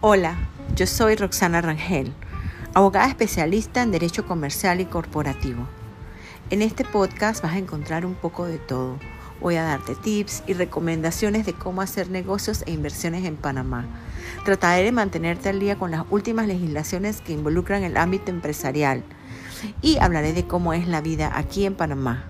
Hola, yo soy Roxana Rangel, abogada especialista en Derecho Comercial y Corporativo. En este podcast vas a encontrar un poco de todo. Voy a darte tips y recomendaciones de cómo hacer negocios e inversiones en Panamá. Trataré de mantenerte al día con las últimas legislaciones que involucran el ámbito empresarial y hablaré de cómo es la vida aquí en Panamá.